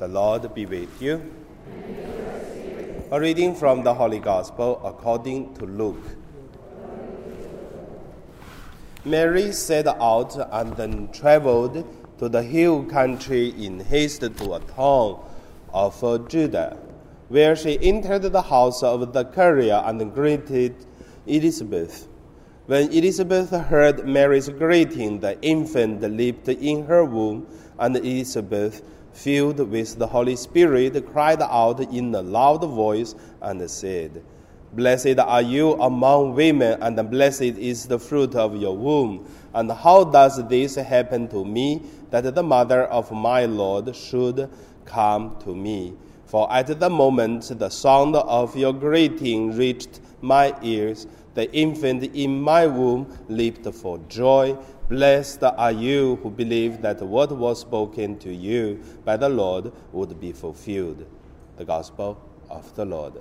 The Lord be with you. A reading from the Holy Gospel according to Luke. Mary set out and then traveled to the hill country in haste to a town of Judah, where she entered the house of Zechariah and greeted Elizabeth. When Elizabeth heard Mary's greeting, the infant leaped in her womb, and Elizabeth, filled with the Holy Spirit, cried out in a loud voice and said, Blessed are you among women, and blessed is the fruit of your womb. And how does this happen to me, that the mother of my Lord should come to me? For at the moment the sound of your greeting reached my ears, the infant in my womb leaped for joy. Blessed are you who believe that what was spoken to you by the Lord would be fulfilled. The Gospel of the Lord.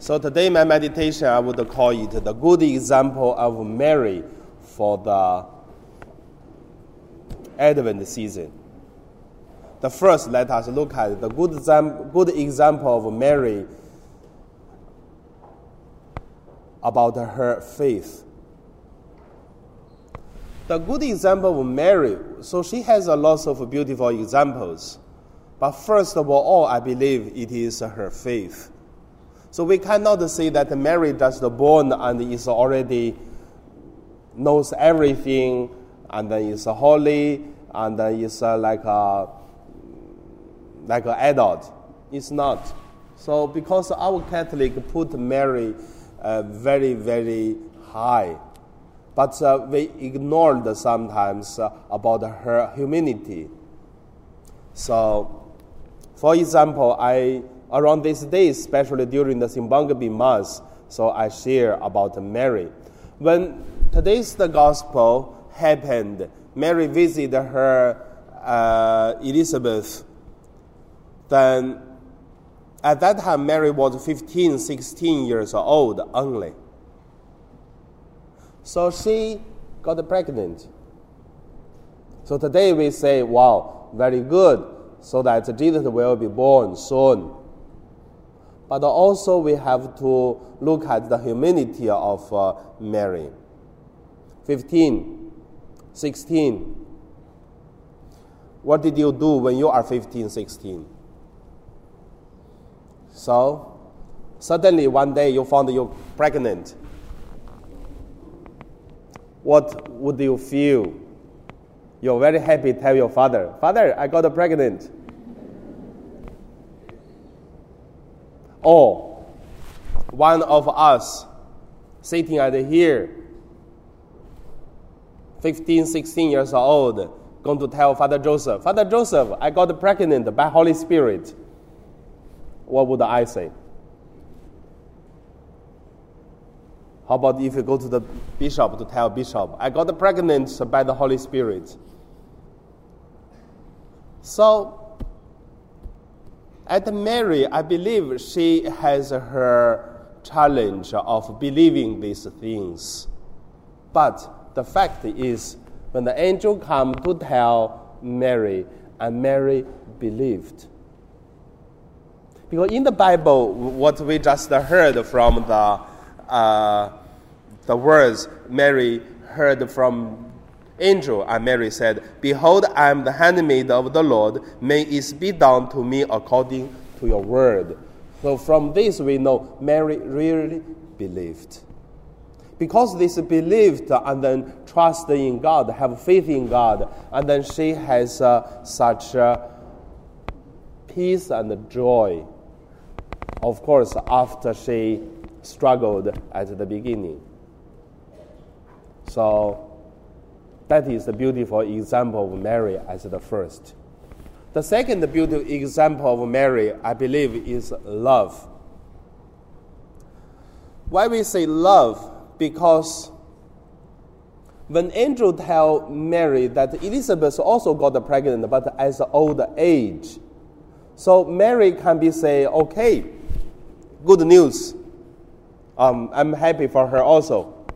So today, my meditation, I would call it the good example of Mary for the Advent season. The first, let us look at the good, good example of Mary about her faith. The good example of Mary, so she has a lot of beautiful examples. But first of all, I believe it is her faith. So we cannot say that Mary just born and is already knows everything and is holy and is uh, like a like an adult. It's not. So because our Catholic put Mary uh, very very high, but uh, we ignored sometimes uh, about her humanity. So, for example, I around these days, especially during the Simbang Gabi Mass, so I share about Mary. When today's the gospel happened, Mary visited her uh, Elizabeth. Then at that time, Mary was 15, 16 years old only. So she got pregnant. So today we say, wow, very good, so that Jesus will be born soon but also we have to look at the humanity of uh, Mary. 15, 16. What did you do when you are 15, 16? So, suddenly one day you found you're pregnant. What would you feel? You're very happy, tell your father, Father, I got pregnant. or one of us sitting at here, 15, 16 years old, going to tell Father Joseph, Father Joseph, I got pregnant by Holy Spirit. What would I say? How about if you go to the bishop to tell bishop, I got pregnant by the Holy Spirit? So at Mary, I believe she has her challenge of believing these things. But the fact is, when the angel came to tell Mary, and Mary believed. Because in the Bible, what we just heard from the, uh, the words Mary heard from angel. And Mary said, Behold, I am the handmaid of the Lord. May it be done to me according to your word. So from this we know Mary really believed. Because this believed and then trust in God, have faith in God, and then she has uh, such uh, peace and joy. Of course, after she struggled at the beginning. So that is the beautiful example of Mary as the first. The second beautiful example of Mary, I believe, is love. Why we say love? Because when angel tell Mary that Elizabeth also got pregnant, but as old age, so Mary can be say, okay, good news. Um, I'm happy for her also.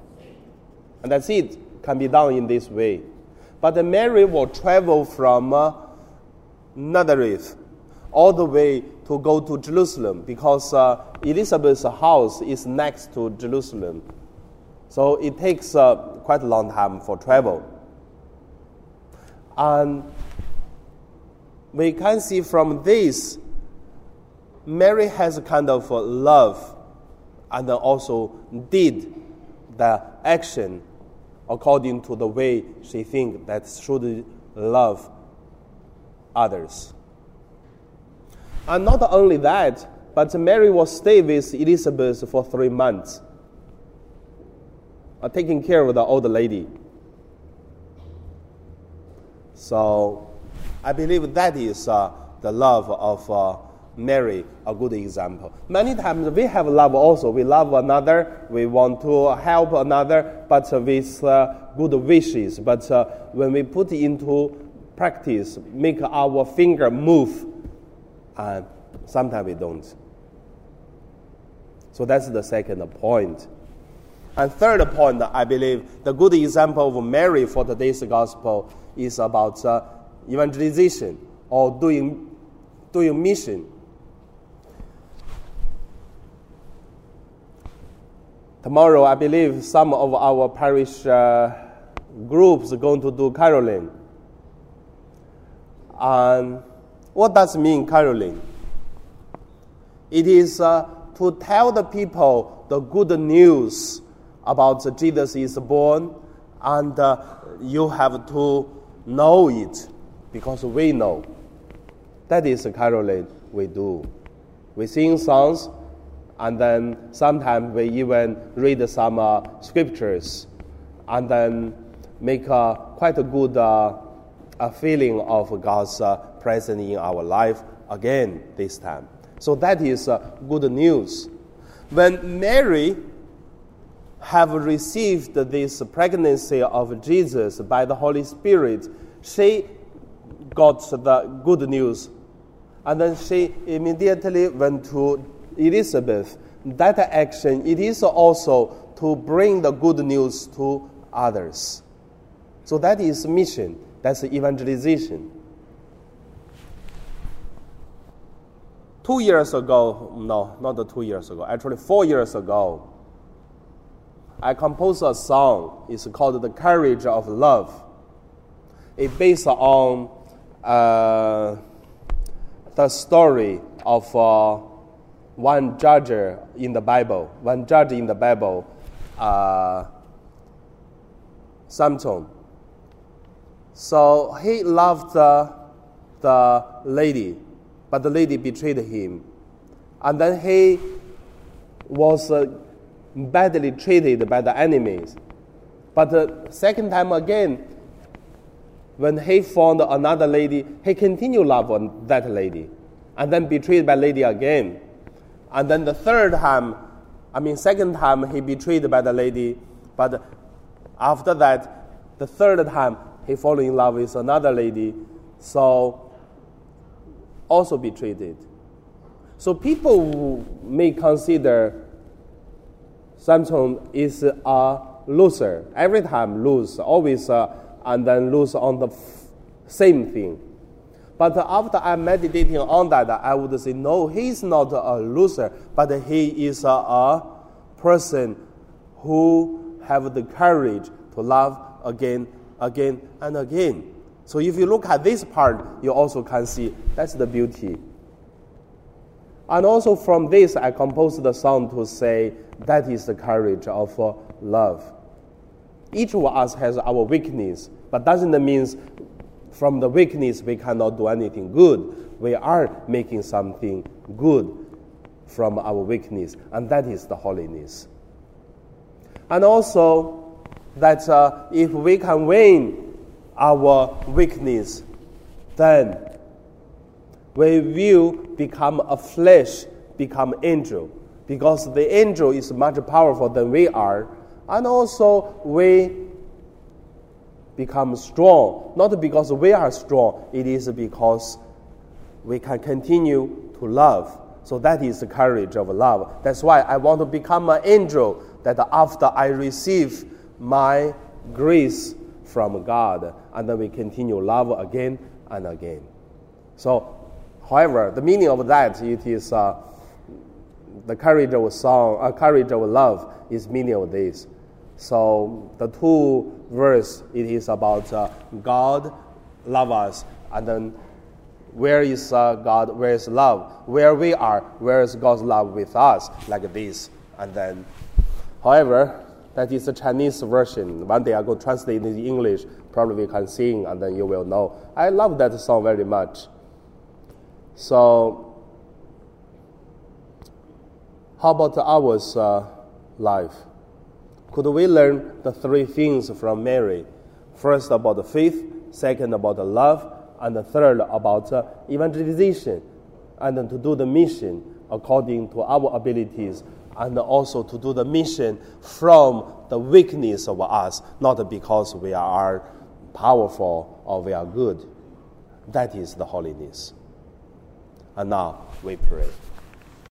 And that's it, can be done in this way. But the Mary will travel from uh, Nazareth all the way to go to Jerusalem because uh, Elizabeth's house is next to Jerusalem. So it takes uh, quite a long time for travel. And we can see from this, Mary has a kind of love and also did the action according to the way she think that should love others. And not only that, but Mary will stay with Elizabeth for three months, uh, taking care of the old lady. So I believe that is uh, the love of uh, Mary, a good example. Many times we have love also. We love another, we want to help another, but with uh, good wishes. But uh, when we put into practice, make our finger move, and sometimes we don't. So that's the second point. And third point, I believe the good example of Mary for today's gospel is about uh, evangelization or doing, doing mission. Tomorrow, I believe some of our parish uh, groups are going to do caroling. And what does mean caroling? It is uh, to tell the people the good news about Jesus is born, and uh, you have to know it because we know. That is caroling we do. We sing songs and then sometimes we even read some uh, scriptures and then make uh, quite a good uh, a feeling of God's uh, presence in our life again this time. So that is uh, good news. When Mary have received this pregnancy of Jesus by the Holy Spirit, she got the good news. And then she immediately went to Elizabeth, that action, it is also to bring the good news to others. So that is mission, that's evangelization. Two years ago, no, not two years ago, actually four years ago, I composed a song. It's called The Courage of Love. It's based on uh, the story of uh, one judge in the Bible, one judge in the Bible, uh, Samson. So he loved the, the lady, but the lady betrayed him. And then he was uh, badly treated by the enemies. But the second time again, when he found another lady, he continued love on that lady, and then betrayed by lady again. And then the third time, I mean, second time, he betrayed by the lady. But after that, the third time, he fall in love with another lady. So, also betrayed. So people may consider Samson is a loser. Every time lose, always, uh, and then lose on the f- same thing. But after I meditating on that, I would say, no, he's not a loser, but he is a, a person who have the courage to love again, again, and again. So if you look at this part, you also can see that's the beauty. And also from this, I composed the song to say that is the courage of uh, love. Each of us has our weakness, but doesn't mean from the weakness we cannot do anything good. We are making something good from our weakness, and that is the holiness. And also, that uh, if we can win our weakness, then we will become a flesh, become angel, because the angel is much powerful than we are, and also we become strong, not because we are strong, it is because we can continue to love. So that is the courage of love. That's why I want to become an angel that after I receive my grace from God, and then we continue love again and again. So, however, the meaning of that it is uh, the courage of song, uh, courage of love is meaning of this. So the two verse it is about uh, God love us, and then where is uh, God? Where is love? Where we are? Where is God's love with us? Like this, and then, however, that is the Chinese version. One day I go translate it in English. Probably we can sing, and then you will know. I love that song very much. So, how about our uh, life? Could we learn the three things from Mary? First, about the faith, second, about the love, and the third, about uh, evangelization, and to do the mission according to our abilities, and also to do the mission from the weakness of us, not because we are powerful or we are good. That is the holiness. And now we pray.